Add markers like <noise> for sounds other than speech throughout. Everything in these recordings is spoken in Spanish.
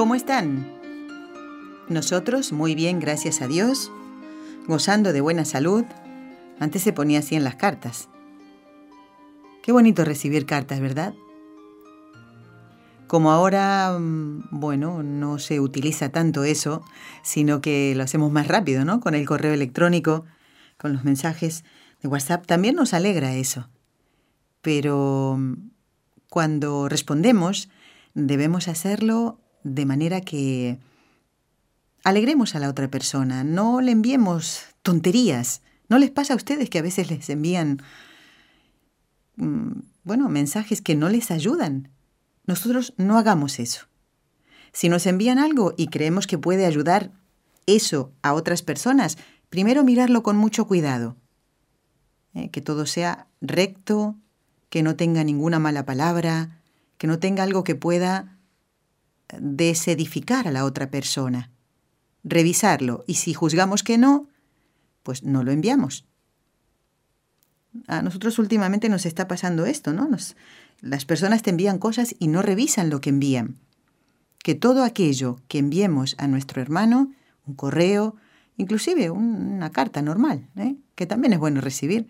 ¿Cómo están? Nosotros muy bien, gracias a Dios, gozando de buena salud. Antes se ponía así en las cartas. Qué bonito recibir cartas, ¿verdad? Como ahora, mm, bueno, no se utiliza tanto eso, sino que lo hacemos más rápido, ¿no? Con el correo electrónico, con los mensajes de WhatsApp, también nos alegra eso. Pero mm, cuando respondemos, debemos hacerlo de manera que alegremos a la otra persona, no le enviemos tonterías. ¿No les pasa a ustedes que a veces les envían, mm, bueno, mensajes que no les ayudan? Nosotros no hagamos eso. Si nos envían algo y creemos que puede ayudar eso a otras personas, primero mirarlo con mucho cuidado. Eh, que todo sea recto, que no tenga ninguna mala palabra, que no tenga algo que pueda desedificar a la otra persona. Revisarlo y si juzgamos que no, pues no lo enviamos. A nosotros últimamente nos está pasando esto, ¿no? las personas te envían cosas y no revisan lo que envían. Que todo aquello que enviemos a nuestro hermano, un correo, inclusive una carta normal, ¿eh? que también es bueno recibir,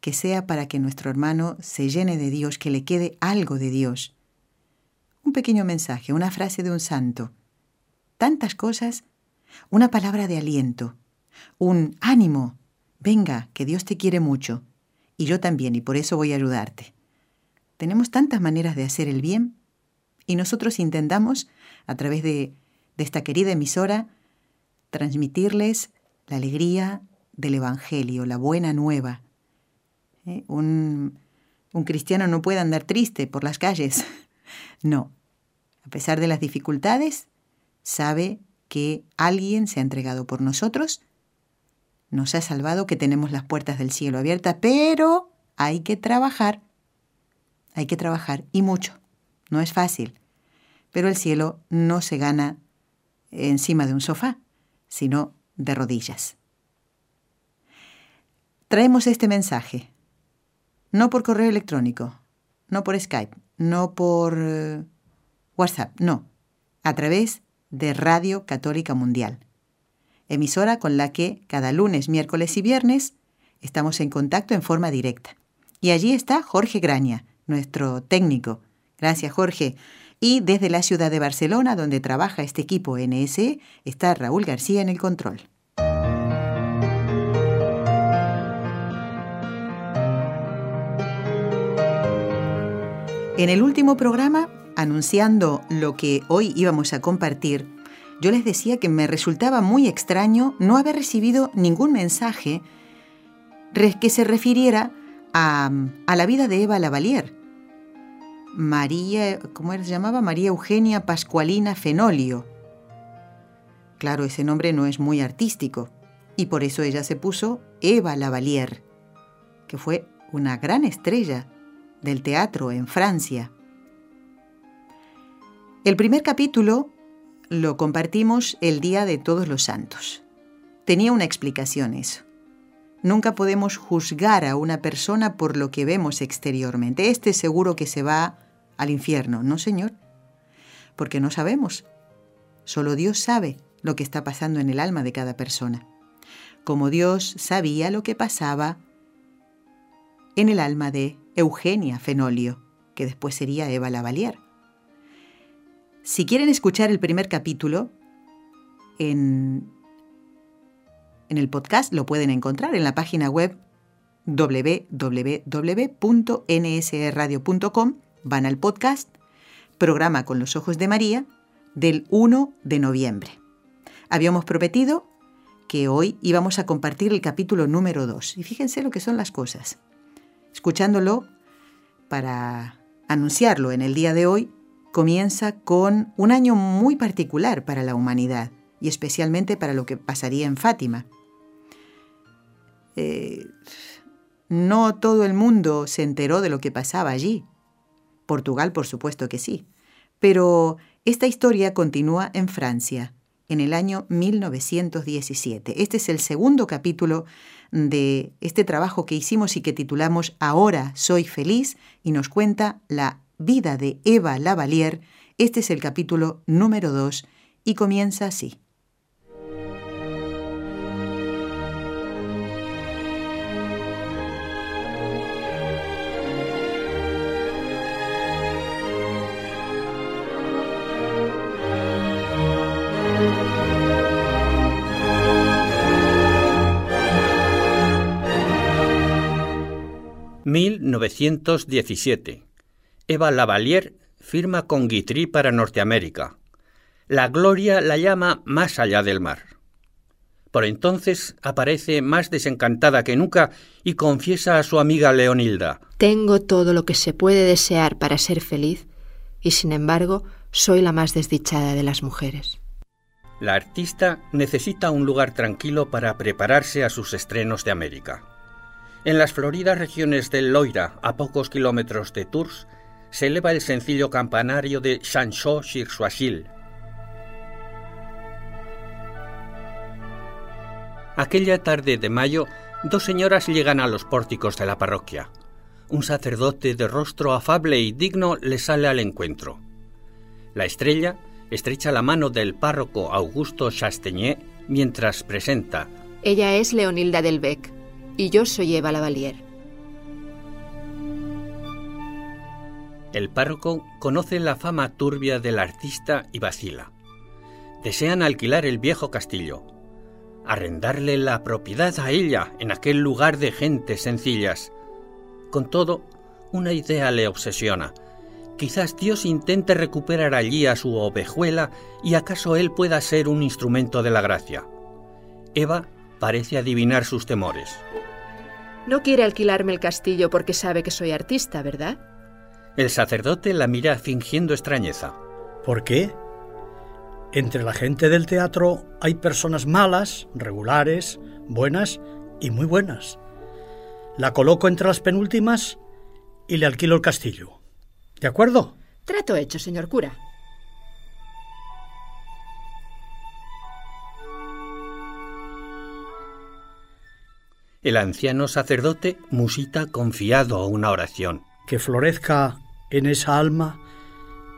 que sea para que nuestro hermano se llene de Dios, que le quede algo de Dios un pequeño mensaje, una frase de un santo, tantas cosas, una palabra de aliento, un ánimo, venga, que Dios te quiere mucho, y yo también, y por eso voy a ayudarte. Tenemos tantas maneras de hacer el bien, y nosotros intentamos, a través de, de esta querida emisora, transmitirles la alegría del Evangelio, la buena nueva. ¿Eh? Un, un cristiano no puede andar triste por las calles. <laughs> No, a pesar de las dificultades, sabe que alguien se ha entregado por nosotros, nos ha salvado, que tenemos las puertas del cielo abiertas, pero hay que trabajar, hay que trabajar y mucho. No es fácil, pero el cielo no se gana encima de un sofá, sino de rodillas. Traemos este mensaje, no por correo electrónico, no por Skype, no por eh, WhatsApp, no, a través de Radio Católica Mundial, emisora con la que cada lunes, miércoles y viernes estamos en contacto en forma directa. Y allí está Jorge Graña, nuestro técnico. Gracias, Jorge. Y desde la ciudad de Barcelona, donde trabaja este equipo NSE, está Raúl García en el control. En el último programa anunciando lo que hoy íbamos a compartir, yo les decía que me resultaba muy extraño no haber recibido ningún mensaje que se refiriera a, la vida de Eva Lavalier. María, ¿cómo se llamaba? María Eugenia Pascualina Fenolio. Claro, ese nombre no es muy artístico, y por eso ella se puso Eva Lavalier, que fue una gran estrella del teatro en Francia. El primer capítulo lo compartimos el día de todos los santos. Tenía una explicación eso. Nunca podemos juzgar a una persona por lo que vemos exteriormente. Este seguro que se va al infierno. No, señor. Porque no sabemos. Solo Dios sabe lo que está pasando en el alma de cada persona. Como Dios sabía lo que pasaba en el alma de Eugenia Fenolio, que después sería Eva Lavalier. Si quieren escuchar el primer capítulo, en, el podcast lo pueden encontrar en la página web www.nsradio.com, van al podcast, programa con los ojos de María, del 1 de noviembre. Habíamos prometido que hoy íbamos a compartir el capítulo número 2. Y fíjense lo que son las cosas. Escuchándolo para anunciarlo en el día de hoy, comienza con un año muy particular para la humanidad y especialmente para lo que pasaría en Fátima. Eh, no todo el mundo se enteró de lo que pasaba allí. Portugal, por supuesto que sí. Pero esta historia continúa en Francia, en el año 1917. Este es el segundo capítulo de este trabajo que hicimos y que titulamos Ahora soy feliz y nos cuenta la vida de Eva Lavalier. Este es el capítulo número 2 y comienza así. 1917. Eva Lavalier firma con Guitry para Norteamérica. La gloria la llama más allá del mar. Por entonces aparece más desencantada que nunca y confiesa a su amiga Leonilda. Tengo todo lo que se puede desear para ser feliz y sin embargo soy la más desdichada de las mujeres. La artista necesita un lugar tranquilo para prepararse a sus estrenos de América. En las floridas regiones del Loira, a pocos kilómetros de Tours, se eleva el sencillo campanario de Chanchot-sur-Soisil. Aquella tarde de mayo, dos señoras llegan a los pórticos de la parroquia. Un sacerdote de rostro afable y digno les sale al encuentro. La estrella estrecha la mano del párroco Augusto Chasteñé mientras presenta. Ella es Leonilda del Bec y yo soy Eva Lavalier. El párroco conoce la fama turbia del artista y vacila. Desean alquilar el viejo castillo, arrendarle la propiedad a ella en aquel lugar de gentes sencillas. Con todo, una idea le obsesiona. Quizás Dios intente recuperar allí a su ovejuela y acaso él pueda ser un instrumento de la gracia. Eva parece adivinar sus temores. No quiere alquilarme el castillo porque sabe que soy artista, ¿verdad? El sacerdote la mira fingiendo extrañeza. ¿Por qué? Entre la gente del teatro hay personas malas, regulares, buenas y muy buenas. La coloco entre las penúltimas y le alquilo el castillo. ¿De acuerdo? Trato hecho, señor cura. El anciano sacerdote musita confiado una oración. Que florezca en esa alma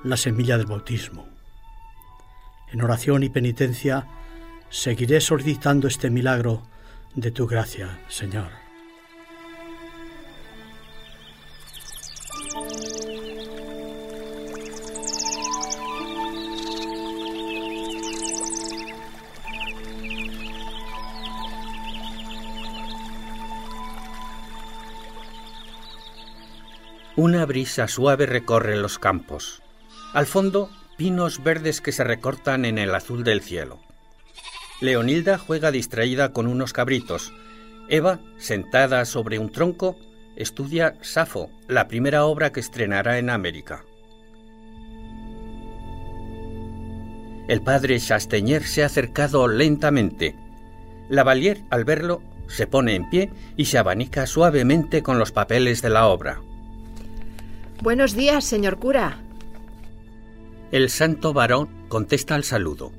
la semilla del bautismo. En oración y penitencia seguiré solicitando este milagro de tu gracia, Señor. Una brisa suave recorre los campos. Al fondo, pinos verdes que se recortan en el azul del cielo. Leonilda juega distraída con unos cabritos. Eva, sentada sobre un tronco, estudia Safo, la primera obra que estrenará en América. El padre Chasteñer se ha acercado lentamente. Lavalier, al verlo, se pone en pie y se abanica suavemente con los papeles de la obra. Buenos días, señor cura. El santo varón contesta al saludo.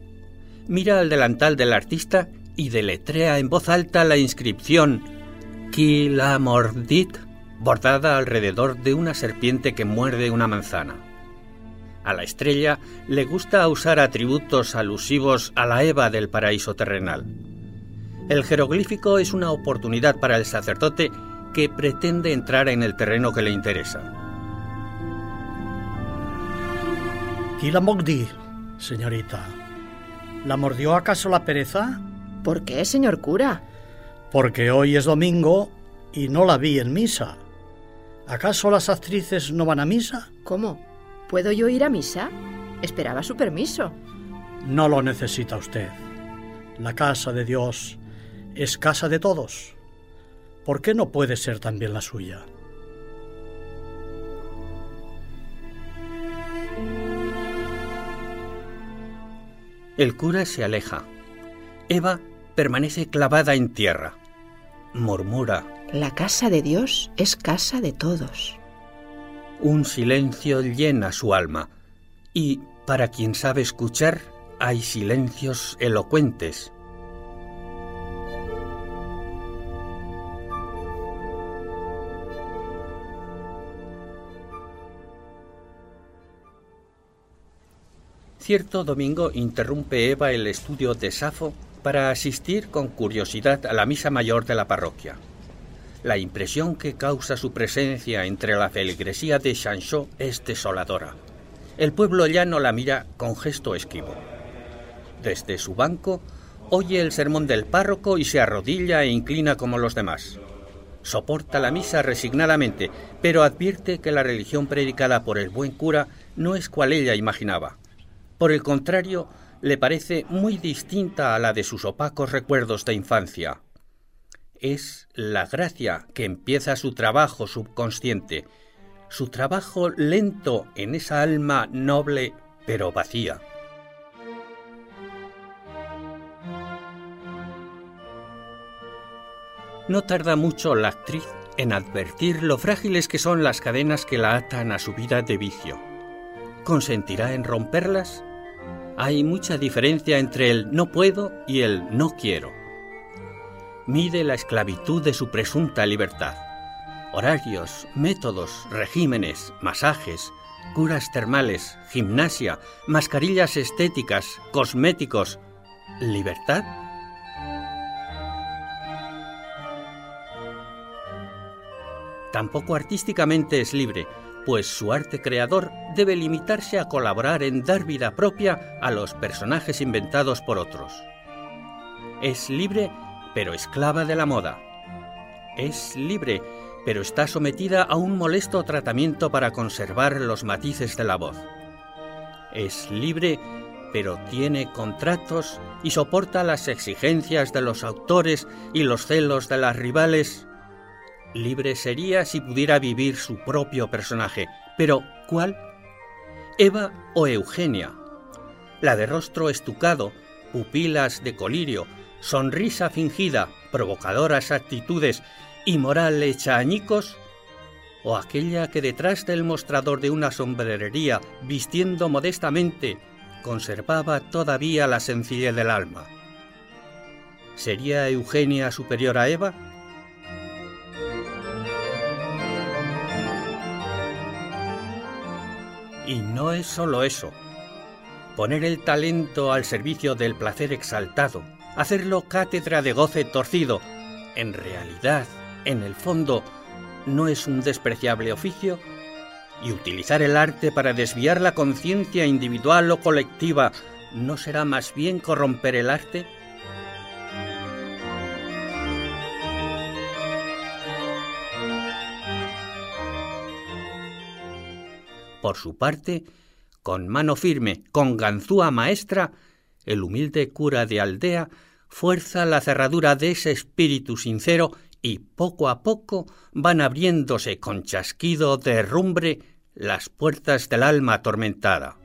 Mira al delantal del artista y deletrea en voz alta la inscripción la mordit, bordada alrededor de una serpiente que muerde una manzana. A la estrella le gusta usar atributos alusivos a la Eva del paraíso terrenal. El jeroglífico es una oportunidad para el sacerdote que pretende entrar en el terreno que le interesa. ¿Y la Mogdi, señorita? ¿La mordió acaso la pereza? ¿Por qué, señor cura? Porque hoy es domingo y no la vi en misa. ¿Acaso las actrices no van a misa? ¿Cómo? ¿Puedo yo ir a misa? Esperaba su permiso. No lo necesita usted. La casa de Dios es casa de todos. ¿Por qué no puede ser también la suya? El cura se aleja. Eva permanece clavada en tierra. Murmura. La casa de Dios es casa de todos. Un silencio llena su alma. Y para quien sabe escuchar, hay silencios elocuentes. Cierto domingo interrumpe Eva el estudio de Safo para asistir con curiosidad a la misa mayor de la parroquia. La impresión que causa su presencia entre la feligresía de Chanchot es desoladora. El pueblo llano la mira con gesto esquivo. Desde su banco oye el sermón del párroco y se arrodilla e inclina como los demás. Soporta la misa resignadamente, pero advierte que la religión predicada por el buen cura no es cual ella imaginaba. Por el contrario, le parece muy distinta a la de sus opacos recuerdos de infancia. Es la gracia que empieza su trabajo subconsciente, su trabajo lento en esa alma noble pero vacía. No tarda mucho la actriz en advertir lo frágiles que son las cadenas que la atan a su vida de vicio. ¿Consentirá en romperlas? Hay mucha diferencia entre el no puedo y el no quiero. Mide la esclavitud de su presunta libertad. Horarios, métodos, regímenes, masajes, curas termales, gimnasia, mascarillas estéticas, cosméticos. ¿Libertad? Tampoco artísticamente es libre, pues su arte creador debe limitarse a colaborar en dar vida propia a los personajes inventados por otros. Es libre, pero esclava de la moda. Es libre, pero está sometida a un molesto tratamiento para conservar los matices de la voz. Es libre, pero tiene contratos y soporta las exigencias de los autores y los celos de las rivales Libre sería si pudiera vivir su propio personaje. Pero, ¿cuál? ¿Eva o Eugenia? La de rostro estucado, pupilas de colirio, sonrisa fingida, provocadoras actitudes y moral hecha añicos? ¿O aquella que detrás del mostrador de una sombrerería, vistiendo modestamente, conservaba todavía la sencillez del alma? ¿Sería Eugenia superior a Eva? Y no es solo eso. Poner el talento al servicio del placer exaltado, hacerlo cátedra de goce torcido, en realidad, en el fondo, no es un despreciable oficio. Y utilizar el arte para desviar la conciencia individual o colectiva, ¿no será más bien corromper el arte? Por su parte, con mano firme, con ganzúa maestra, el humilde cura de aldea fuerza la cerradura de ese espíritu sincero y poco a poco van abriéndose con chasquido de herrumbre las puertas del alma atormentada.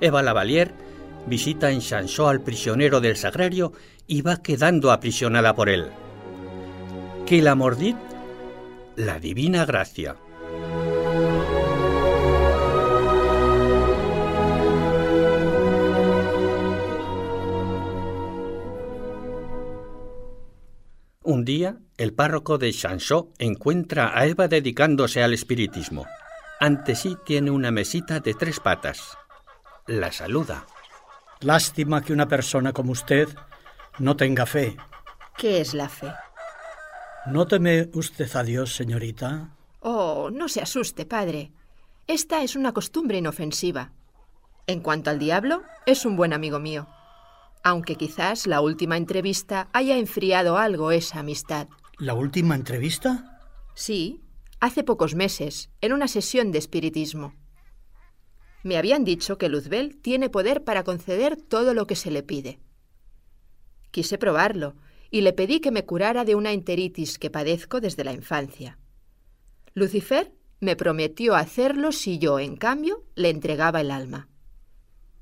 Eva Lavalier visita en Chanchot al prisionero del sagrario y va quedando aprisionada por él. ¿Qué la mordid? La divina gracia. Un día, el párroco de Chanchot encuentra a Eva dedicándose al espiritismo. Ante sí tiene una mesita de tres patas. La saluda. Lástima que una persona como usted no tenga fe. ¿Qué es la fe? ¿No teme usted a Dios, señorita? Oh, no se asuste, padre. Esta es una costumbre inofensiva. En cuanto al diablo, es un buen amigo mío. Aunque quizás la última entrevista haya enfriado algo esa amistad. ¿La última entrevista? Sí, hace pocos meses, en una sesión de espiritismo. Me habían dicho que Luzbel tiene poder para conceder todo lo que se le pide. Quise probarlo y le pedí que me curara de una enteritis que padezco desde la infancia. Lucifer me prometió hacerlo si yo, en cambio, le entregaba el alma.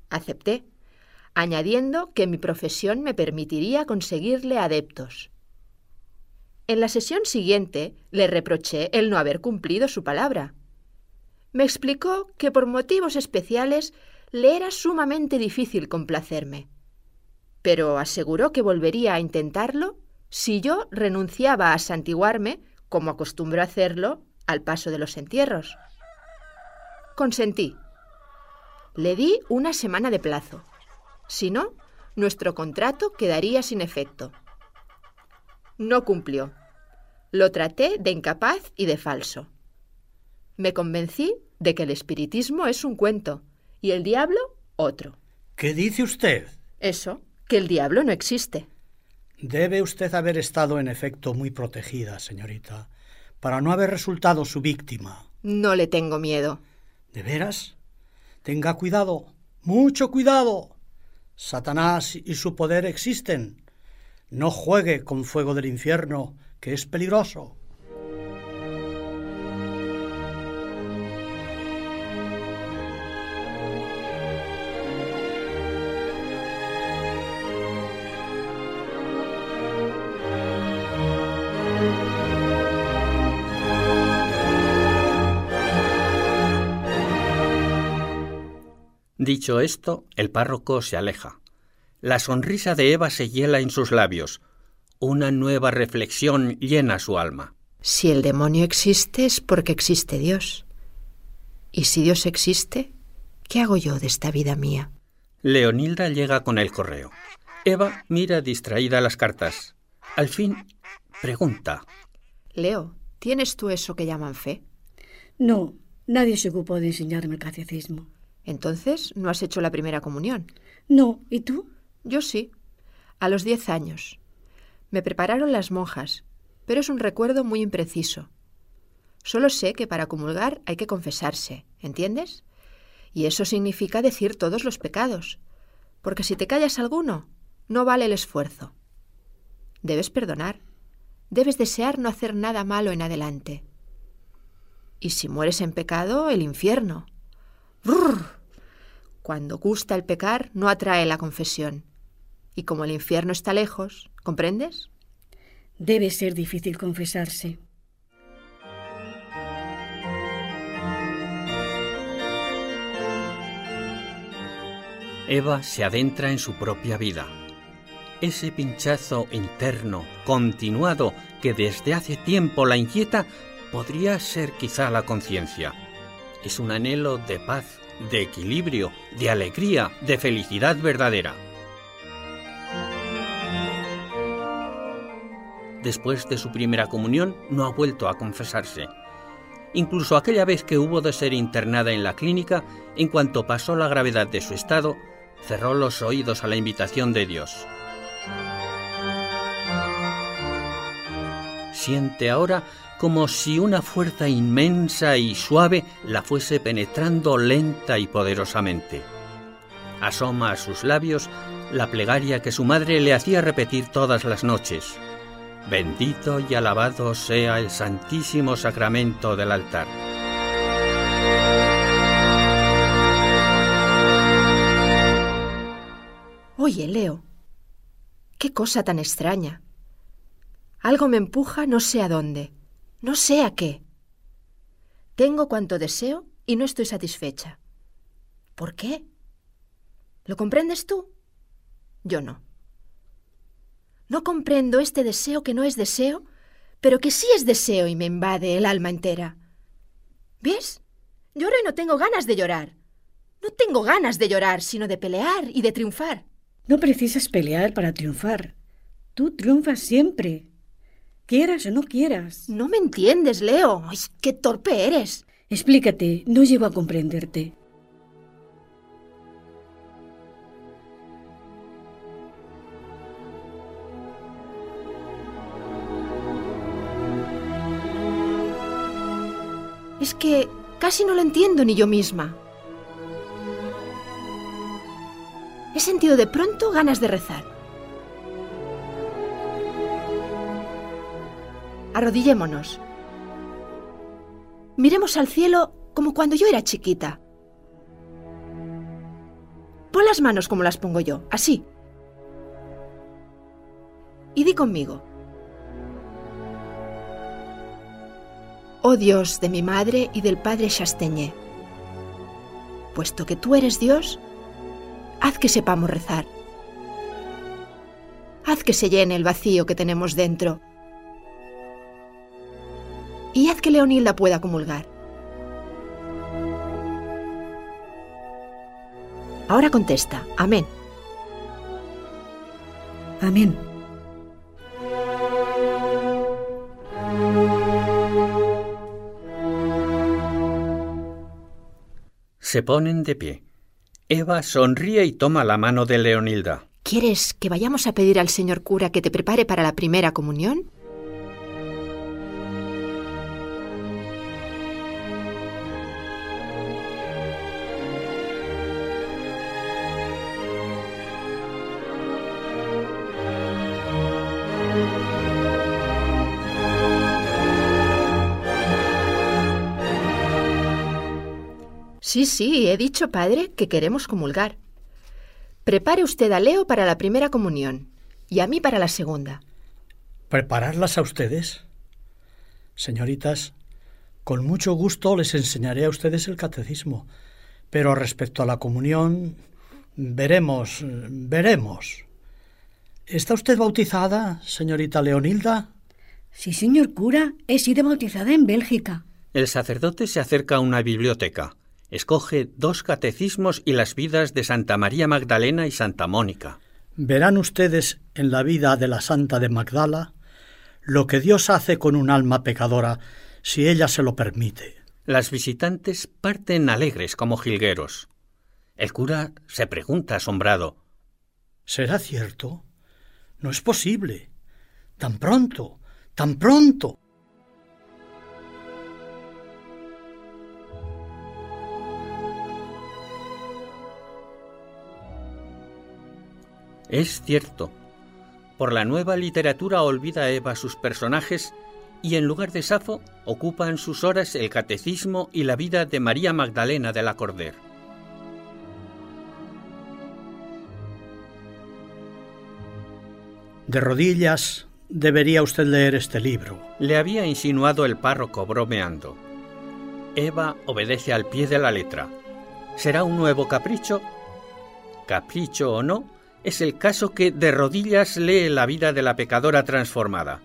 Acepté, añadiendo que mi profesión me permitiría conseguirle adeptos. En la sesión siguiente le reproché el no haber cumplido su palabra. Me explicó que por motivos especiales le era sumamente difícil complacerme, pero aseguró que volvería a intentarlo si yo renunciaba a santiguarme, como acostumbro hacerlo, al paso de los entierros. Consentí. Le di una semana de plazo. Si no, nuestro contrato quedaría sin efecto. No cumplió. Lo traté de incapaz y de falso. Me convencí de que el espiritismo es un cuento y el diablo otro. ¿Qué dice usted? Eso, que el diablo no existe. Debe usted haber estado en efecto muy protegida, señorita, para no haber resultado su víctima. No le tengo miedo. ¿De veras? Tenga cuidado, mucho cuidado. Satanás y su poder existen. No juegue con fuego del infierno, que es peligroso. Dicho esto, el párroco se aleja. La sonrisa de Eva se hiela en sus labios. Una nueva reflexión llena su alma. Si el demonio existe es porque existe Dios. Y si Dios existe, ¿qué hago yo de esta vida mía? Leonilda llega con el correo. Eva mira distraída las cartas. Al fin, pregunta. Leo, ¿tienes tú eso que llaman fe? No, nadie se ocupó de enseñarme el catecismo. Entonces, ¿no has hecho la primera comunión? No, ¿y tú? Yo sí, a los diez años. Me prepararon las monjas, pero es un recuerdo muy impreciso. Solo sé que para comulgar hay que confesarse, ¿entiendes? Y eso significa decir todos los pecados, porque si te callas alguno, no vale el esfuerzo. Debes perdonar, debes desear no hacer nada malo en adelante. Y si mueres en pecado, el infierno. ¡Brrr! Cuando gusta el pecar, no atrae la confesión. Y como el infierno está lejos, ¿comprendes? Debe ser difícil confesarse. Eva se adentra en su propia vida. Ese pinchazo interno, continuado, que desde hace tiempo la inquieta, podría ser quizá la conciencia. Es un anhelo de paz, de equilibrio, de alegría, de felicidad verdadera. Después de su primera comunión no ha vuelto a confesarse. Incluso aquella vez que hubo de ser internada en la clínica, en cuanto pasó la gravedad de su estado, cerró los oídos a la invitación de Dios. Siente ahora como si una fuerza inmensa y suave la fuese penetrando lenta y poderosamente. Asoma a sus labios la plegaria que su madre le hacía repetir todas las noches. Bendito y alabado sea el santísimo sacramento del altar. Oye, Leo, qué cosa tan extraña. Algo me empuja no sé a dónde, no sé a qué. Tengo cuanto deseo y no estoy satisfecha. ¿Por qué? ¿Lo comprendes tú? Yo no. No comprendo este deseo que no es deseo, pero que sí es deseo y me invade el alma entera. ¿Ves? Lloro y no tengo ganas de llorar. No tengo ganas de llorar, sino de pelear y de triunfar. No precisas pelear para triunfar. Tú triunfas siempre. Quieras o no quieras. No me entiendes, Leo. ¡Ay, qué torpe eres! Explícate, no llego a comprenderte. Es que casi no lo entiendo ni yo misma. He sentido de pronto ganas de rezar. Arrodillémonos. Miremos al cielo como cuando yo era chiquita. Pon las manos como las pongo yo, así. Y di conmigo. Oh Dios de mi madre y del padre Chasteñé, puesto que tú eres Dios, haz que sepamos rezar. Haz que se llene el vacío que tenemos dentro. Y haz que Leonilda pueda comulgar. Ahora contesta, amén. Amén. Se ponen de pie. Eva sonríe y toma la mano de Leonilda. ¿Quieres que vayamos a pedir al señor cura que te prepare para la primera comunión? Sí, sí, he dicho, padre, que queremos comulgar. Prepare usted a Leo para la primera comunión y a mí para la segunda. ¿Prepararlas a ustedes? Señoritas, con mucho gusto les enseñaré a ustedes el catecismo, pero respecto a la comunión, veremos, veremos. ¿Está usted bautizada, señorita Leonilda? Sí, señor cura, he sido bautizada en Bélgica. El sacerdote se acerca a una biblioteca escoge dos catecismos y las vidas de Santa María Magdalena y Santa Mónica. Verán ustedes en la vida de la Santa de Magdala lo que Dios hace con un alma pecadora si ella se lo permite. Las visitantes parten alegres como jilgueros. El cura se pregunta asombrado. ¿Será cierto? No es posible. Tan pronto, tan pronto. Es cierto. Por la nueva literatura olvida Eva sus personajes y en lugar de Safo ocupan sus horas el catecismo y la vida de María Magdalena de la Corder. De rodillas debería usted leer este libro. Le había insinuado el párroco bromeando. Eva obedece al pie de la letra. ¿Será un nuevo capricho? Capricho o no, es el caso que de rodillas lee la vida de la pecadora transformada.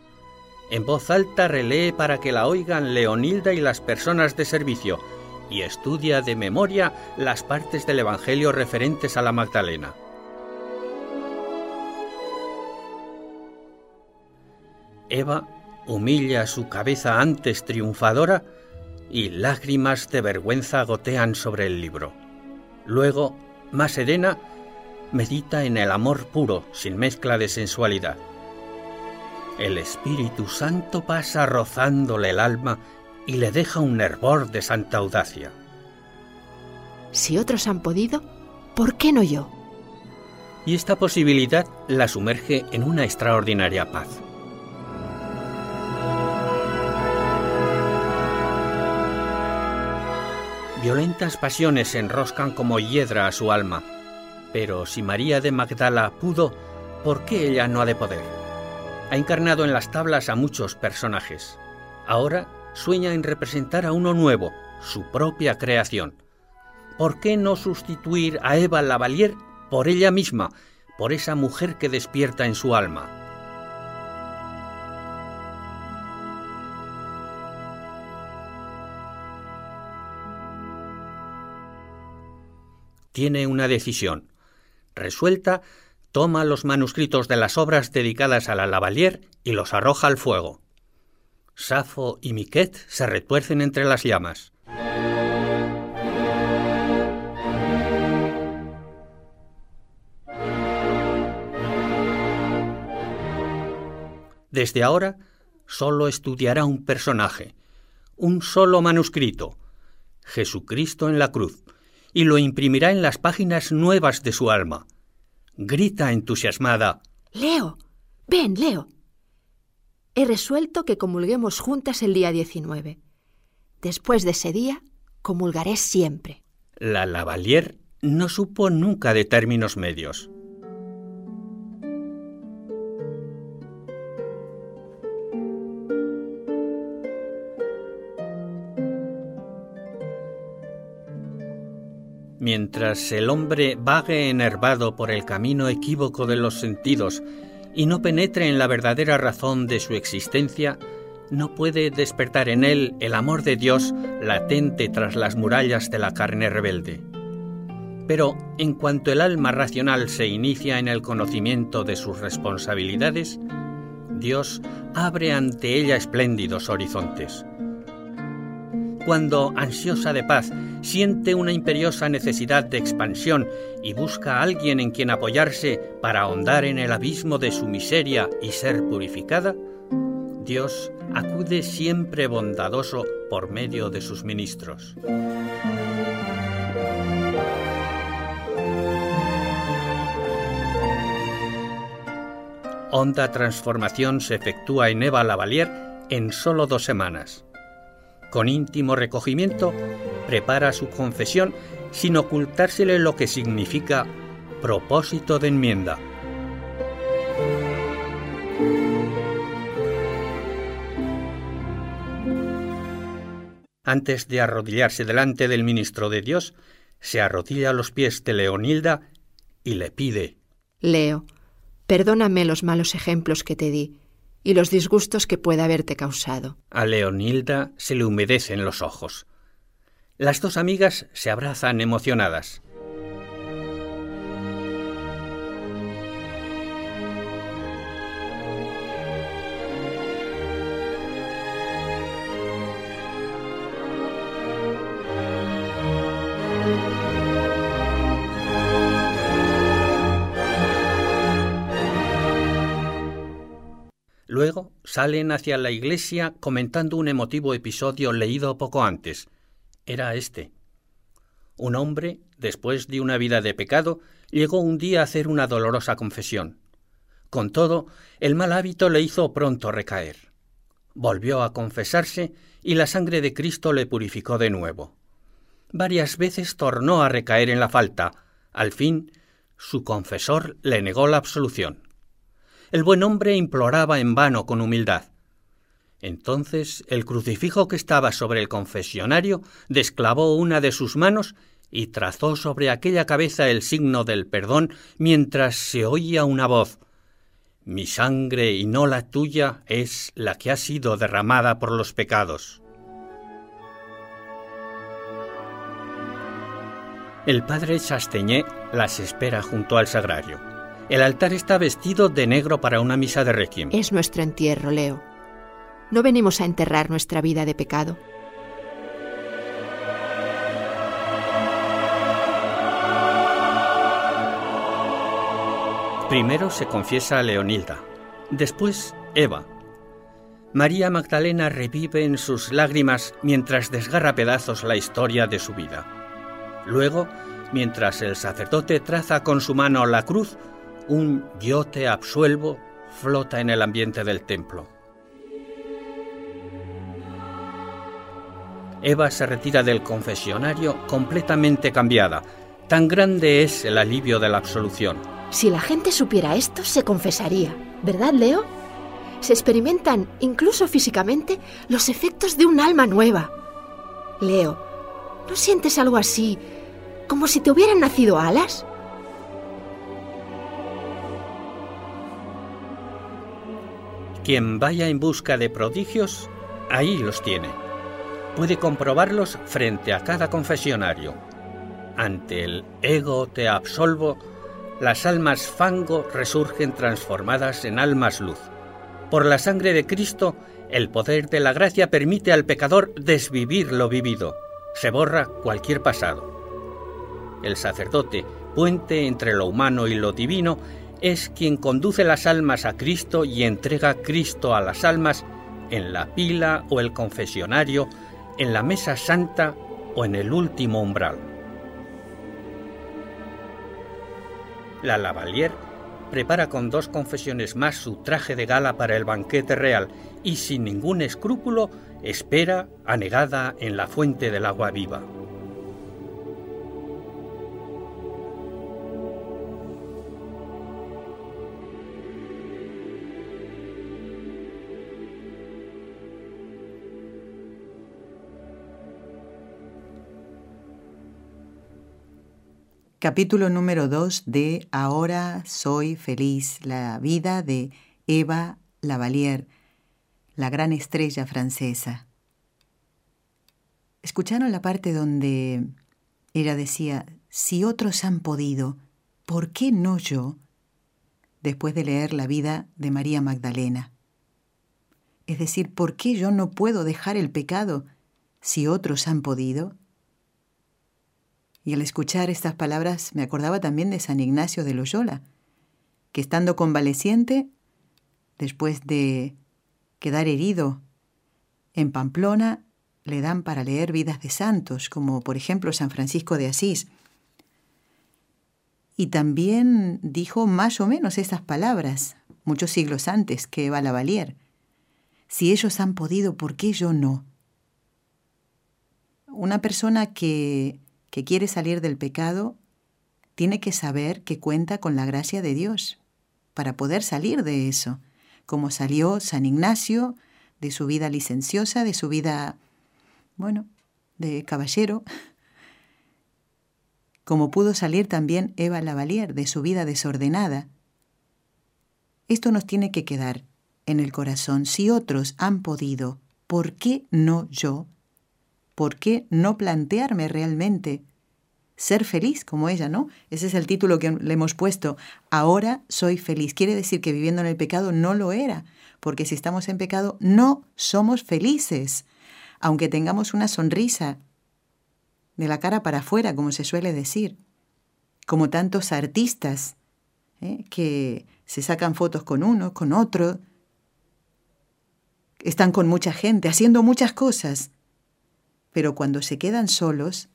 En voz alta relee para que la oigan Leonilda y las personas de servicio, y estudia de memoria las partes del Evangelio referentes a la Magdalena. Eva humilla su cabeza antes triunfadora y lágrimas de vergüenza gotean sobre el libro. Luego, más serena, medita en el amor puro, sin mezcla de sensualidad. El Espíritu Santo pasa rozándole el alma y le deja un hervor de santa audacia. Si otros han podido, ¿por qué no yo? Y esta posibilidad la sumerge en una extraordinaria paz. Violentas pasiones enroscan como hiedra a su alma pero si María de Magdala pudo, ¿por qué ella no ha de poder? Ha encarnado en las tablas a muchos personajes. Ahora sueña en representar a uno nuevo, su propia creación. ¿Por qué no sustituir a Eva Lavalier por ella misma, por esa mujer que despierta en su alma? Tiene una decisión Resuelta, toma los manuscritos de las obras dedicadas a la Lavalier y los arroja al fuego. Safo y Miquet se retuercen entre las llamas. Desde ahora solo estudiará un personaje, un solo manuscrito, Jesucristo en la cruz, y lo imprimirá en las páginas nuevas de su alma. Grita entusiasmada. Leo, ven, Leo. he resuelto que comulguemos juntas el día 19. Después de ese día, comulgaré siempre. La Lavalier no supo nunca de términos medios. Mientras el hombre vague enervado por el camino equívoco de los sentidos y no penetre en la verdadera razón de su existencia, no puede despertar en él el amor de Dios latente tras las murallas de la carne rebelde. Pero en cuanto el alma racional se inicia en el conocimiento de sus responsabilidades, Dios abre ante ella espléndidos horizontes. Cuando, ansiosa de paz, siente una imperiosa necesidad de expansión y busca a alguien en quien apoyarse para ahondar en el abismo de su miseria y ser purificada, Dios acude siempre bondadoso por medio de sus ministros. Honda transformación se efectúa en Eva Lavalier en solo dos semanas. Con íntimo recogimiento, prepara su confesión sin ocultársele lo que significa propósito de enmienda. Antes de arrodillarse delante del ministro de Dios, se arrodilla a los pies de Leonilda y le pide Leo, perdóname los malos ejemplos que te di y los disgustos que pueda haberte causado. A Leonilda se le humedecen los ojos. Las dos amigas se abrazan emocionadas. Luego salen hacia la iglesia comentando un emotivo episodio leído poco antes. Era este. Un hombre, después de una vida de pecado, llegó un día a hacer una dolorosa confesión. Con todo, el mal hábito le hizo pronto recaer. Volvió a confesarse y la sangre de Cristo le purificó de nuevo. Varias veces tornó a recaer en la falta. Al fin, su confesor le negó la absolución el buen hombre imploraba en vano con humildad. Entonces el crucifijo que estaba sobre el confesionario desclavó una de sus manos y trazó sobre aquella cabeza el signo del perdón mientras se oía una voz Mi sangre y no la tuya es la que ha sido derramada por los pecados. El padre Chasteñé las espera junto al sagrario. El altar está vestido de negro para una misa de requiem. Es nuestro entierro, Leo. No venimos a enterrar nuestra vida de pecado. Primero se confiesa a Leonilda, después Eva. María Magdalena revive en sus lágrimas mientras desgarra pedazos la historia de su vida. Luego, mientras el sacerdote traza con su mano la cruz, un yo te absuelvo flota en el ambiente del templo. Eva se retira del confesionario completamente cambiada. Tan grande es el alivio de la absolución. Si la gente supiera esto, se confesaría. ¿Verdad, Leo? Se experimentan, incluso físicamente, los efectos de un alma nueva. Leo, ¿no sientes algo así, como si te hubieran nacido alas? Quien vaya en busca de prodigios, ahí los tiene. Puede comprobarlos frente a cada confesionario. Ante el ego te absolvo, las almas fango resurgen transformadas en almas luz. Por la sangre de Cristo, el poder de la gracia permite al pecador desvivir lo vivido. Se borra cualquier pasado. El sacerdote, puente entre lo humano y lo divino, es quien conduce las almas a Cristo y entrega Cristo a las almas en la pila o el confesionario, en la mesa santa o en el último umbral. La Lavalier prepara con dos confesiones más su traje de gala para el banquete real y sin ningún escrúpulo espera anegada en la fuente del agua viva. Capítulo número 2 de Ahora soy feliz, la vida de Eva Lavalier, la gran estrella francesa. ¿Escucharon la parte donde ella decía, si otros han podido, ¿por qué no yo? Después de leer la vida de María Magdalena. Es decir, ¿por qué yo no puedo dejar el pecado si otros han podido? Y al escuchar estas palabras me acordaba también de San Ignacio de Loyola, que estando convaleciente, después de quedar herido en Pamplona, le dan para leer vidas de santos, como por ejemplo San Francisco de Asís. Y también dijo más o menos estas palabras, muchos siglos antes que Eva Lavalier. Si ellos han podido, ¿por qué yo no? Una persona que que quiere salir del pecado, tiene que saber que cuenta con la gracia de Dios para poder salir de eso, como salió San Ignacio de su vida licenciosa, de su vida, bueno, de caballero, como pudo salir también Eva Lavalier de su vida desordenada. Esto nos tiene que quedar en el corazón. Si otros han podido, ¿por qué no yo? ¿Por qué no plantearme realmente ser feliz como ella, ¿no? Ese es el título que le hemos puesto. Ahora soy feliz. Quiere decir que viviendo en el pecado no lo era, porque si estamos en pecado no somos felices, aunque tengamos una sonrisa de la cara para afuera, como se suele decir, como tantos artistas ¿eh? que se sacan fotos con uno, con otro, están con mucha gente, haciendo muchas cosas, pero cuando se quedan solos,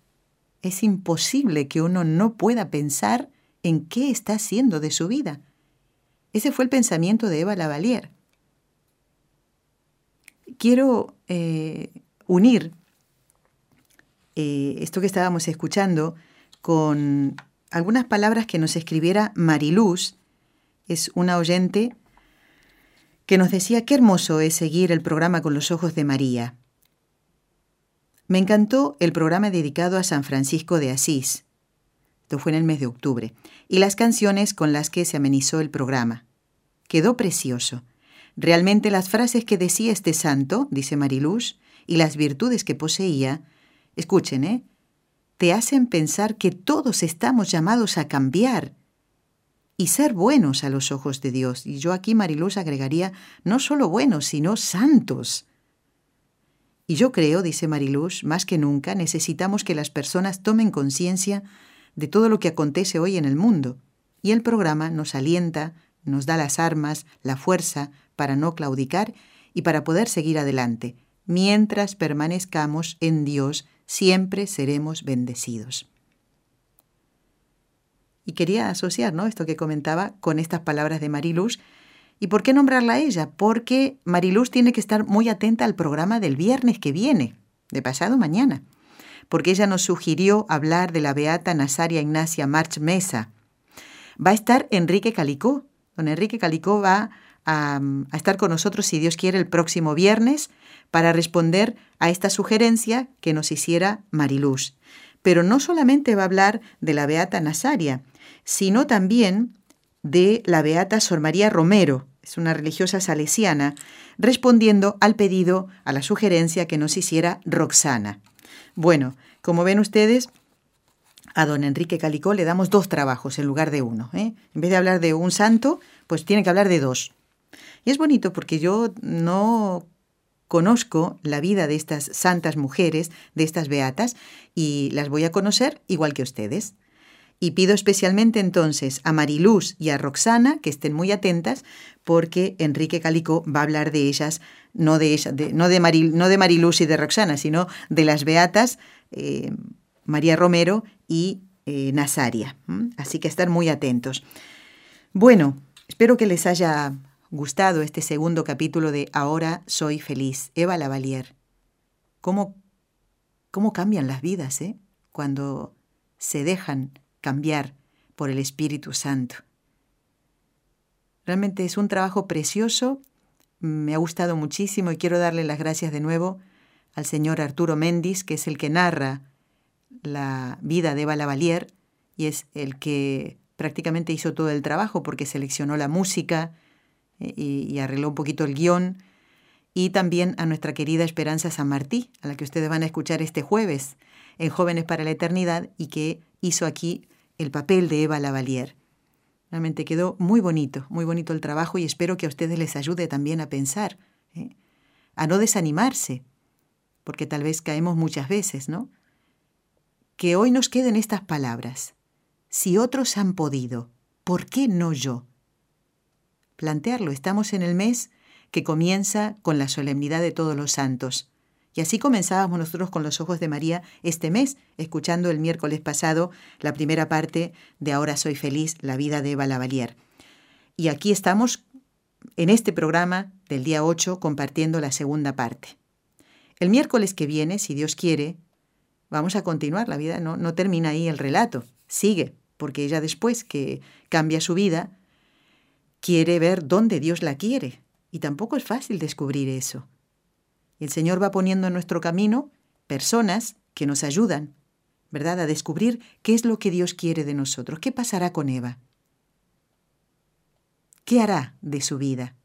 es imposible que uno no pueda pensar en qué está haciendo de su vida. Ese fue el pensamiento de Eva Lavalier. Quiero eh, unir eh, esto que estábamos escuchando con algunas palabras que nos escribiera Mariluz, es una oyente que nos decía qué hermoso es seguir el programa con los ojos de María. Me encantó el programa dedicado a San Francisco de Asís. Esto fue en el mes de octubre. Y las canciones con las que se amenizó el programa. Quedó precioso. Realmente las frases que decía este santo, dice Mariluz, y las virtudes que poseía, escuchen, ¿eh? Te hacen pensar que todos estamos llamados a cambiar y ser buenos a los ojos de Dios. Y yo aquí, Mariluz, agregaría no solo buenos, sino santos. Y yo creo, dice Mariluz, más que nunca necesitamos que las personas tomen conciencia de todo lo que acontece hoy en el mundo. Y el programa nos alienta, nos da las armas, la fuerza para no claudicar y para poder seguir adelante. Mientras permanezcamos en Dios, siempre seremos bendecidos. Y quería asociar ¿no? esto que comentaba con estas palabras de Mariluz ¿Y por qué nombrarla a ella? Porque Mariluz tiene que estar muy atenta al programa del viernes que viene, de pasado mañana, porque ella nos sugirió hablar de la beata Nazaria Ignacia March Mesa. Va a estar Enrique Calicó. Don Enrique Calicó va a, a estar con nosotros, si Dios quiere, el próximo viernes para responder a esta sugerencia que nos hiciera Mariluz. Pero no solamente va a hablar de la beata Nazaria, sino también de la beata Sor María Romero, es una religiosa salesiana, respondiendo al pedido, a la sugerencia que nos hiciera Roxana. Bueno, como ven ustedes, a don Enrique Calicó le damos dos trabajos en lugar de uno. ¿eh? En vez de hablar de un santo, pues tiene que hablar de dos. Y es bonito porque yo no conozco la vida de estas santas mujeres, de estas beatas, y las voy a conocer igual que ustedes. Y pido especialmente entonces a Mariluz y a Roxana que estén muy atentas porque Enrique Calico va a hablar de ellas, no de, de no de Mariluz y de Roxana, sino de las beatas eh, María Romero y eh, Nazaria. Así que estar muy atentos. Bueno, espero que les haya gustado este segundo capítulo de Ahora soy feliz, Eva Lavalier. ¿Cómo, cómo cambian las vidas, eh? Cuando se dejan cambiar por el Espíritu Santo. Realmente es un trabajo precioso, me ha gustado muchísimo y quiero darle las gracias de nuevo al señor Arturo Méndez, que es el que narra la vida de Eva Lavalier y es el que prácticamente hizo todo el trabajo porque seleccionó la música, eh, y, arregló un poquito el guion. Y también a nuestra querida Esperanza San Martí, a la que ustedes van a escuchar este jueves en Jóvenes para la Eternidad y que hizo aquí el papel de Eva Lavalier. Realmente quedó muy bonito, muy bonito el trabajo y espero que a ustedes les ayude también a pensar, ¿eh? a no desanimarse, porque tal vez caemos muchas veces, ¿no? Que hoy nos queden estas palabras. Si otros han podido, ¿por qué no yo? plantearlo. Estamos en el mes que comienza con la solemnidad de todos los santos. Y así comenzábamos nosotros con los ojos de María este mes, escuchando el miércoles pasado la primera parte de Ahora soy feliz, la vida de Eva Lavalier. Y aquí estamos en este programa del día 8 compartiendo la segunda parte. El miércoles que viene, si Dios quiere, vamos a continuar. La vida no, no termina ahí el relato, sigue, porque ella después que cambia su vida, quiere ver dónde Dios la quiere. Y tampoco es fácil descubrir eso. El Señor va poniendo en nuestro camino personas que nos ayudan, ¿verdad?, a descubrir qué es lo que Dios quiere de nosotros. ¿Qué pasará con Eva? ¿Qué hará de su vida?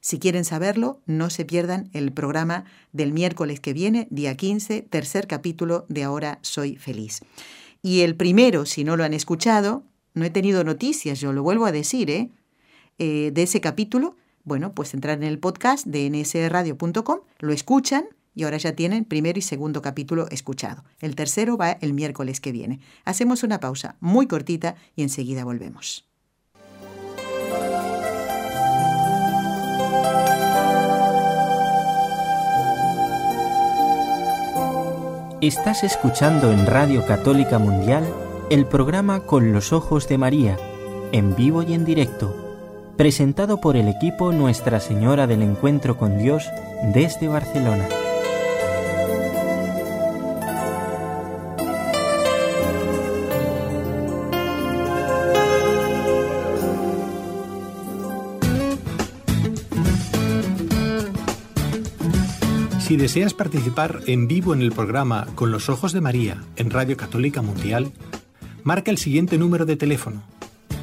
Si quieren saberlo, no se pierdan el programa del miércoles que viene, día 15, tercer capítulo de Ahora Soy Feliz. Y el primero, si no lo han escuchado, no he tenido noticias, yo lo vuelvo a decir, ¿eh? Eh, de ese capítulo, bueno, pues entrar en el podcast de nsradio.com, lo escuchan y ahora ya tienen primero y segundo capítulo escuchado. El tercero va el miércoles que viene. Hacemos una pausa muy cortita y enseguida volvemos. Estás escuchando en Radio Católica Mundial el programa Con los Ojos de María, en vivo y en directo presentado por el equipo Nuestra Señora del Encuentro con Dios desde Barcelona. Si deseas participar en vivo en el programa Con los Ojos de María en Radio Católica Mundial, marca el siguiente número de teléfono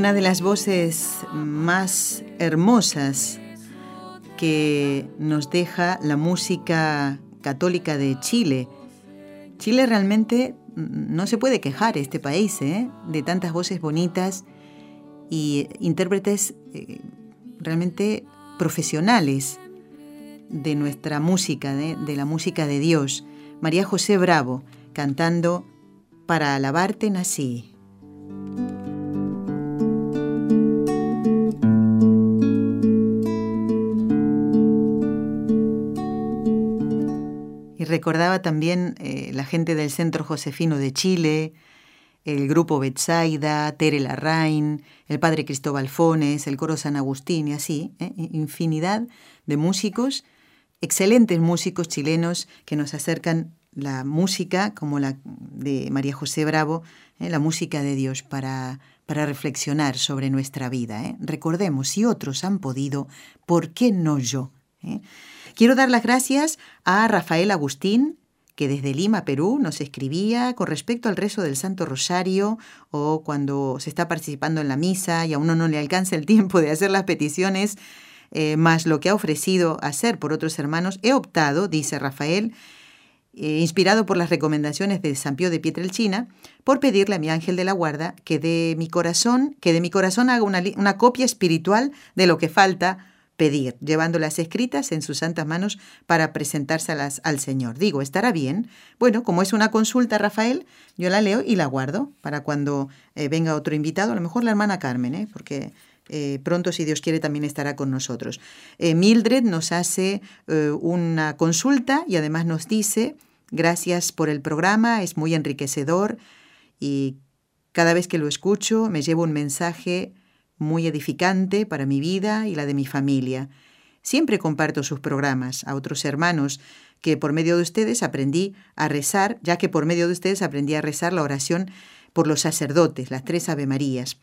Una de las voces más hermosas que nos deja la música católica de Chile. Chile realmente no se puede quejar, este país, ¿eh? de tantas voces bonitas y intérpretes eh, realmente profesionales de nuestra música, de, de la música de Dios. María José Bravo cantando Para alabarte nací. Recordaba también eh, la gente del Centro Josefino de Chile, el grupo Betsaida, Tere Larraín, el padre Cristóbal Fones, el coro San Agustín y así, ¿eh? infinidad de músicos, excelentes músicos chilenos que nos acercan la música, como la de María José Bravo, ¿eh? la música de Dios para, para reflexionar sobre nuestra vida. Recordemos, si otros han podido, ¿por qué no yo? Quiero dar las gracias a Rafael Agustín, que desde Lima, Perú, nos escribía con respecto al rezo del Santo Rosario o cuando se está participando en la misa y a uno no le alcanza el tiempo de hacer las peticiones, eh, más lo que ha ofrecido hacer por otros hermanos, he optado, dice Rafael, eh, inspirado por las recomendaciones de San Pío de Pietrelcina, por pedirle a mi ángel de la guarda que de mi corazón, que de mi corazón haga una copia espiritual de lo que falta pedir, llevándolas escritas en sus santas manos para presentárselas al Señor. Digo, ¿estará bien? Bueno, como es una consulta, Rafael, yo la leo y la guardo para cuando eh, venga otro invitado, a lo mejor la hermana Carmen, ¿eh? porque eh, pronto, si Dios quiere, también estará con nosotros. Eh, Mildred nos hace una consulta y además nos dice, gracias por el programa, es muy enriquecedor y cada vez que lo escucho me llevo un mensaje muy edificante para mi vida y la de mi familia. Siempre comparto sus programas a otros hermanos que por medio de ustedes aprendí a rezar, ya que por medio de ustedes aprendí a rezar la oración por los sacerdotes, las tres Ave Marías,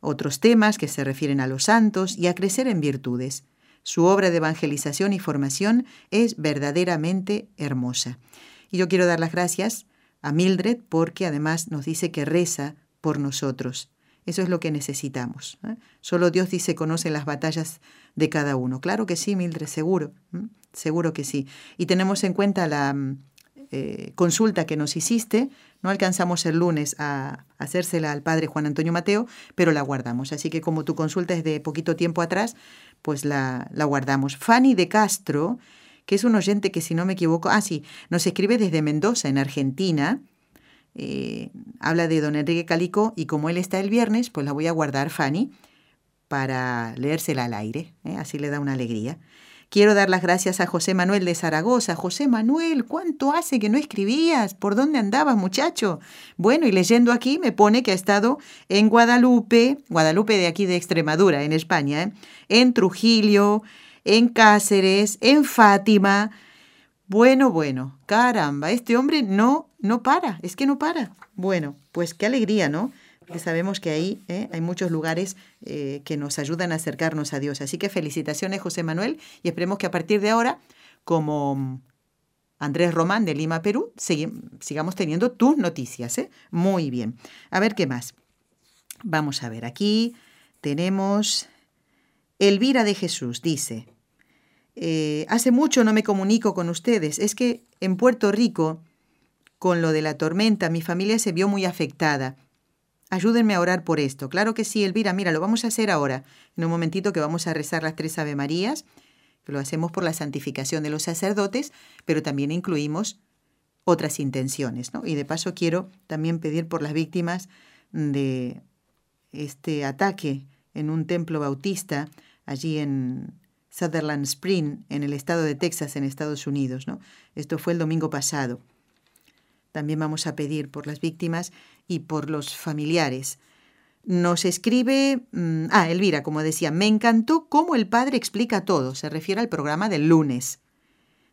otros temas que se refieren a los santos y a crecer en virtudes. Su obra de evangelización y formación es verdaderamente hermosa. Y yo quiero dar las gracias a Mildred porque además nos dice que reza por nosotros. Eso es lo que necesitamos. ¿eh? Solo Dios dice conoce las batallas de cada uno. Claro que sí, Mildred, seguro. Seguro que sí. Y tenemos en cuenta la eh, consulta que nos hiciste. No alcanzamos el lunes a hacérsela al padre Juan Antonio Mateo, pero la guardamos. Así que como tu consulta es de poquito tiempo atrás, pues la, la guardamos. Fanny de Castro, que es un oyente que si no me equivoco, ah sí, nos escribe desde Mendoza, en Argentina eh, habla de don Enrique Calico y como él está el viernes, pues la voy a guardar, Fanny, para leérsela al aire, ¿eh? así le da una alegría. Quiero dar las gracias a José Manuel de Zaragoza. José Manuel, ¿cuánto hace que no escribías? ¿Por dónde andabas, muchacho? Bueno, y leyendo aquí me pone que ha estado en Guadalupe, Guadalupe de aquí de Extremadura, en España, ¿eh? en Trujillo, en Cáceres, en Fátima. Bueno, bueno, caramba, este hombre no, no para, es que no para. Bueno, pues qué alegría, ¿no? Porque sabemos que ahí ¿eh? hay muchos lugares eh, que nos ayudan a acercarnos a Dios. Así que felicitaciones, José Manuel, y esperemos que a partir de ahora, como Andrés Román de Lima, Perú, sigamos teniendo tus noticias. ¿eh? Muy bien. A ver qué más. Vamos a ver, aquí tenemos Elvira de Jesús, dice, eh, hace mucho no me comunico con ustedes, es que en Puerto Rico, con lo de la tormenta, mi familia se vio muy afectada. Ayúdenme a orar por esto. Claro que sí, Elvira, mira, lo vamos a hacer ahora, en un momentito que vamos a rezar las tres Ave Marías, que lo hacemos por la santificación de los sacerdotes, pero también incluimos otras intenciones, ¿no? Y de paso quiero también pedir por las víctimas de este ataque en un templo bautista allí en Sutherland Spring, en el estado de Texas, en Estados Unidos, ¿no? Esto fue el domingo pasado. También vamos a pedir por las víctimas y por los familiares. Nos escribe, mm, ah, Elvira, como decía, me encantó cómo el padre explica todo, se refiere al programa del lunes.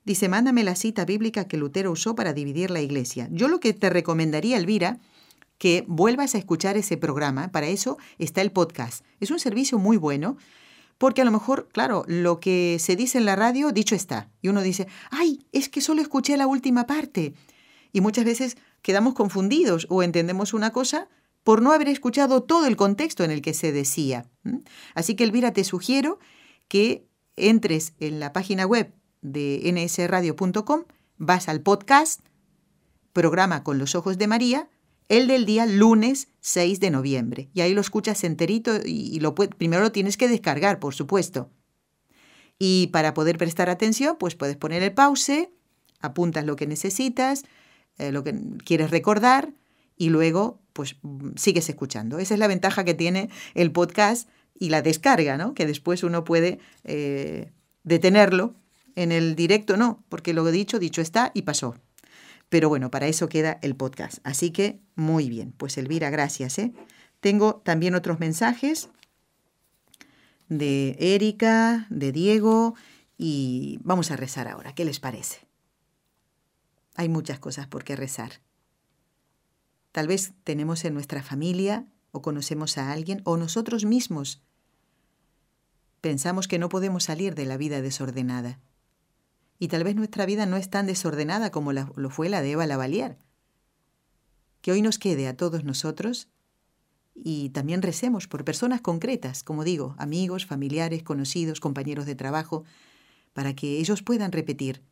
Dice, mándame la cita bíblica que Lutero usó para dividir la iglesia. Yo lo que te recomendaría, Elvira, que vuelvas a escuchar ese programa, para eso está el podcast. Es un servicio muy bueno Porque a lo mejor, claro, lo que se dice en la radio, dicho está. Y uno dice, ay, es que solo escuché la última parte. Y muchas veces quedamos confundidos o entendemos una cosa por no haber escuchado todo el contexto en el que se decía. Así que, Elvira, te sugiero que entres en la página web de nsradio.com, vas al podcast, programa con los ojos de María, el del día lunes 6 de noviembre. Y ahí lo escuchas enterito y lo primero lo tienes que descargar, por supuesto. Y para poder prestar atención, pues puedes poner el pause, apuntas lo que necesitas, eh, lo que quieres recordar y luego pues sigues escuchando. Esa es la ventaja que tiene el podcast y la descarga, ¿no? Que después uno puede eh, detenerlo. En el directo no, porque lo he dicho, dicho está y pasó. Pero bueno, para eso queda el podcast. Así que muy bien. Pues Elvira, gracias. ¿eh? Tengo también otros mensajes de Erika, de Diego, y vamos a rezar ahora. ¿Qué les parece? Hay muchas cosas por qué rezar. Tal vez tenemos en nuestra familia o conocemos a alguien o nosotros mismos pensamos que no podemos salir de la vida desordenada. Y tal vez nuestra vida no es tan desordenada como lo fue la de Eva Lavalier. Que hoy nos quede a todos nosotros y también recemos por personas concretas, como digo, amigos, familiares, conocidos, compañeros de trabajo, para que ellos puedan repetir,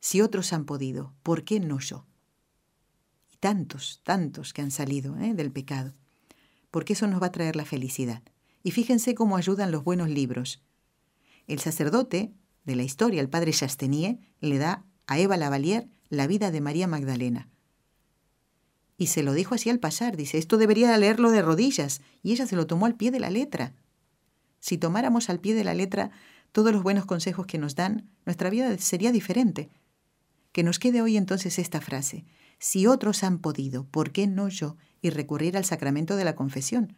si otros han podido, ¿por qué no yo? Y tantos, tantos que han salido ¿eh? del pecado, porque eso nos va a traer la felicidad. Y fíjense cómo ayudan los buenos libros. El sacerdote de la historia, el padre Chastenier le da a Eva Lavalier la vida de María Magdalena. Y se lo dijo así al pasar, dice, esto debería leerlo de rodillas, y ella se lo tomó al pie de la letra. Si tomáramos al pie de la letra todos los buenos consejos que nos dan, nuestra vida sería diferente. Que nos quede hoy entonces esta frase, si otros han podido, ¿por qué no yo? y recurrir al sacramento de la confesión.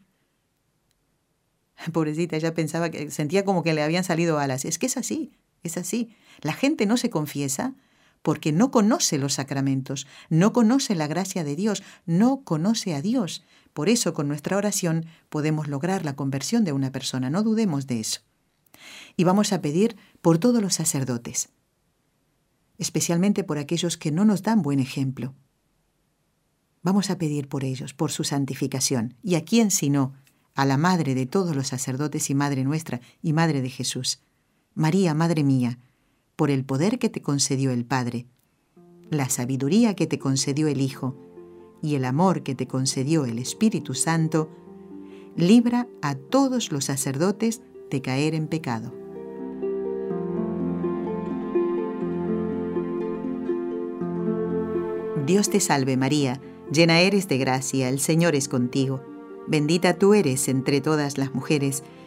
<laughs> Pobrecita, ella pensaba que sentía como que le habían salido alas. Es que es así. Es así. La gente no se confiesa porque no conoce los sacramentos, no conoce la gracia de Dios, no conoce a Dios. Por eso con nuestra oración podemos lograr la conversión de una persona, no dudemos de eso. Y vamos a pedir por todos los sacerdotes, especialmente por aquellos que no nos dan buen ejemplo. Vamos a pedir por ellos, por su santificación. ¿Y a quién sino? A la Madre de todos los sacerdotes y Madre nuestra y Madre de Jesús. María, Madre mía, por el poder que te concedió el Padre, la sabiduría que te concedió el Hijo y el amor que te concedió el Espíritu Santo, libra a todos los sacerdotes de caer en pecado. Dios te salve María, llena eres de gracia, el Señor es contigo, bendita tú eres entre todas las mujeres,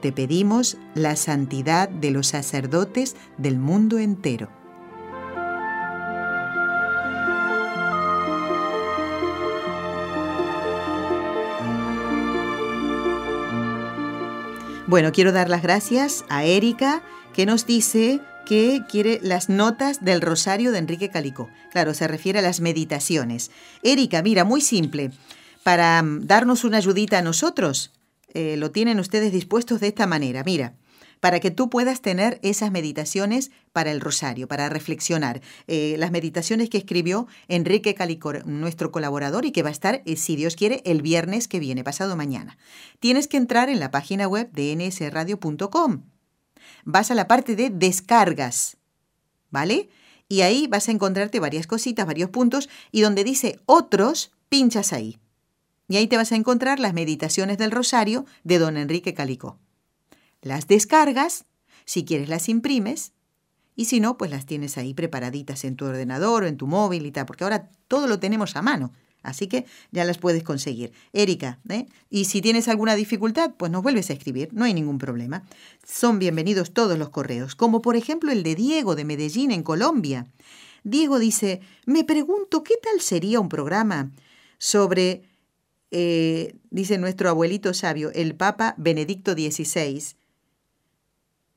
te pedimos la santidad de los sacerdotes del mundo entero. Bueno, quiero dar las gracias a Erika, que nos dice que quiere las notas del Rosario de Enrique Calicó. Claro, se refiere a las meditaciones. Erika, mira, muy simple. Para mm, darnos una ayudita a nosotros, eh, lo tienen ustedes dispuestos de esta manera. Mira, para que tú puedas tener esas meditaciones para el rosario, para reflexionar. Eh, las meditaciones que escribió Enrique Calicor, nuestro colaborador, y que va a estar, eh, si Dios quiere, el viernes que viene, pasado mañana. Tienes que entrar en la página web de nsradio.com. vas a la parte de descargas, ¿vale? Y ahí vas a encontrarte varias cositas, varios puntos, y donde dice otros, pinchas ahí. Y ahí te vas a encontrar las meditaciones del rosario de don Enrique Calicó. Las descargas, si quieres las imprimes, y si no, pues las tienes ahí preparaditas en tu ordenador o en tu móvil y tal, porque ahora todo lo tenemos a mano. Así que ya las puedes conseguir. Erika, ¿eh? y si tienes alguna dificultad, pues nos vuelves a escribir, no hay ningún problema. Son bienvenidos todos los correos, como por ejemplo el de Diego de Medellín, en Colombia. Diego dice, me pregunto qué tal sería un programa sobre, eh, dice nuestro abuelito sabio, el Papa Benedicto XVI.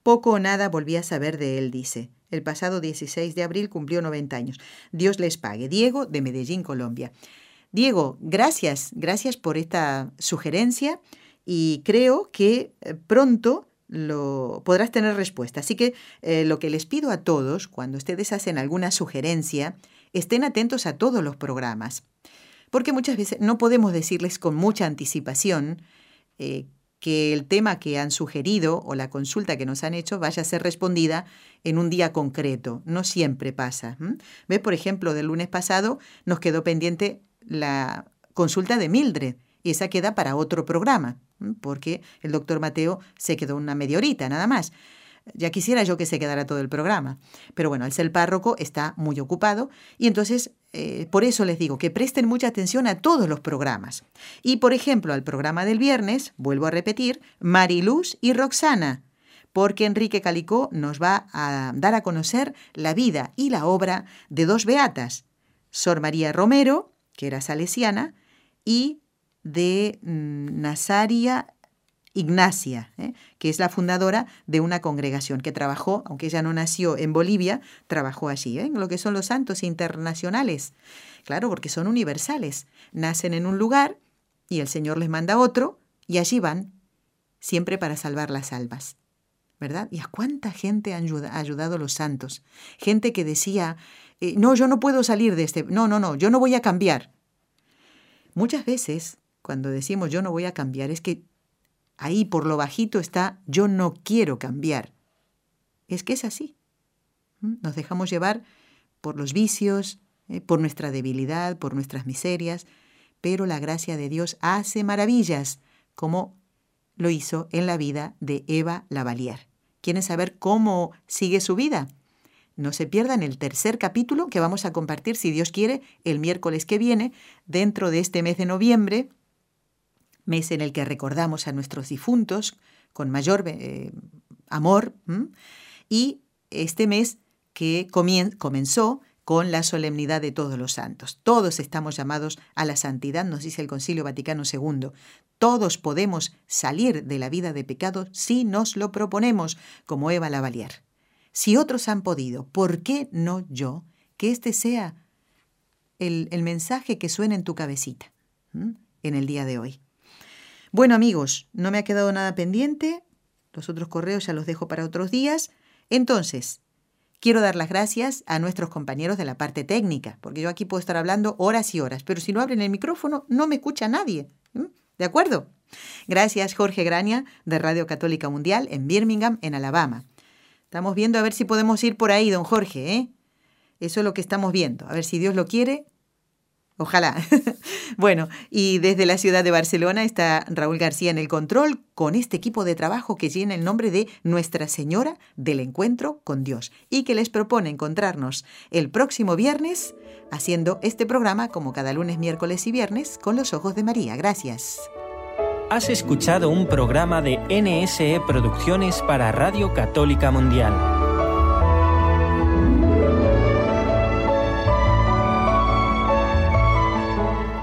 Poco o nada volví a saber de él, dice. El pasado 16 de abril cumplió 90 años. Dios les pague. Diego de Medellín, Colombia. Diego, gracias, gracias por esta sugerencia y creo que eh, pronto lo podrás tener respuesta. Así que eh, lo que les pido a todos, cuando ustedes hacen alguna sugerencia, estén atentos a todos los programas. Porque muchas veces no podemos decirles con mucha anticipación eh, que el tema que han sugerido o la consulta que nos han hecho vaya a ser respondida en un día concreto. No siempre pasa. ¿Ves? Por ejemplo, del lunes pasado nos quedó pendiente la consulta de Mildred y esa queda para otro programa, porque el doctor Mateo se quedó una media horita nada más. Ya quisiera yo que se quedara todo el programa. Pero bueno, el ser párroco está muy ocupado y entonces eh, por eso les digo que presten mucha atención a todos los programas. Y por ejemplo, al programa del viernes, vuelvo a repetir, Mariluz y Roxana, porque Enrique Calicó nos va a dar a conocer la vida y la obra de dos beatas, Sor María Romero que era salesiana, y de mm, Nazaria Ignacia, ¿eh? que es la fundadora de una congregación que trabajó, aunque ella no nació en Bolivia, trabajó allí, ¿eh? lo que son los santos internacionales. Claro, porque son universales. Nacen en un lugar y el Señor les manda otro y allí van, siempre para salvar las almas. ¿Verdad? ¿Y a cuánta gente han ayudado los santos? Gente que decía, eh, no, yo no puedo salir de este, no, no, no, yo no voy a cambiar. Muchas veces, cuando decimos yo no voy a cambiar, es que ahí por lo bajito está yo no quiero cambiar. Es que es así. Nos dejamos llevar por los vicios, eh, por nuestra debilidad, por nuestras miserias, pero la gracia de Dios hace maravillas, como lo hizo en la vida de Eva Lavalier. ¿Quieren saber cómo sigue su vida? No se pierdan el tercer capítulo que vamos a compartir, si Dios quiere, el miércoles que viene, dentro de este mes de noviembre, mes en el que recordamos a nuestros difuntos con mayor eh, amor, y este mes que comenzó con la solemnidad de todos los santos. Todos estamos llamados a la santidad, nos dice el Concilio Vaticano II. Todos podemos salir de la vida de pecado si nos lo proponemos, como Eva Lavalier. Si otros han podido, ¿por qué no yo? Que este sea el, mensaje que suene en tu cabecita en el día de hoy. Bueno amigos, no me ha quedado nada pendiente. Los otros correos ya los dejo para otros días. Entonces, quiero dar las gracias a nuestros compañeros de la parte técnica, porque yo aquí puedo estar hablando horas y horas, pero si no abren el micrófono no me escucha nadie. ¿De acuerdo? Gracias Jorge Graña de Radio Católica Mundial en Birmingham, en Alabama. Estamos viendo a ver si podemos ir por ahí, don Jorge, ¿eh? Eso es lo que estamos viendo. A ver si Dios lo quiere. Ojalá. <laughs> bueno, y desde la ciudad de Barcelona está Raúl García en el control con este equipo de trabajo que llena el nombre de Nuestra Señora del Encuentro con Dios y que les propone encontrarnos el próximo viernes haciendo este programa como cada lunes, miércoles y viernes con los ojos de María. Gracias. Has escuchado un programa de NSE Producciones para Radio Católica Mundial.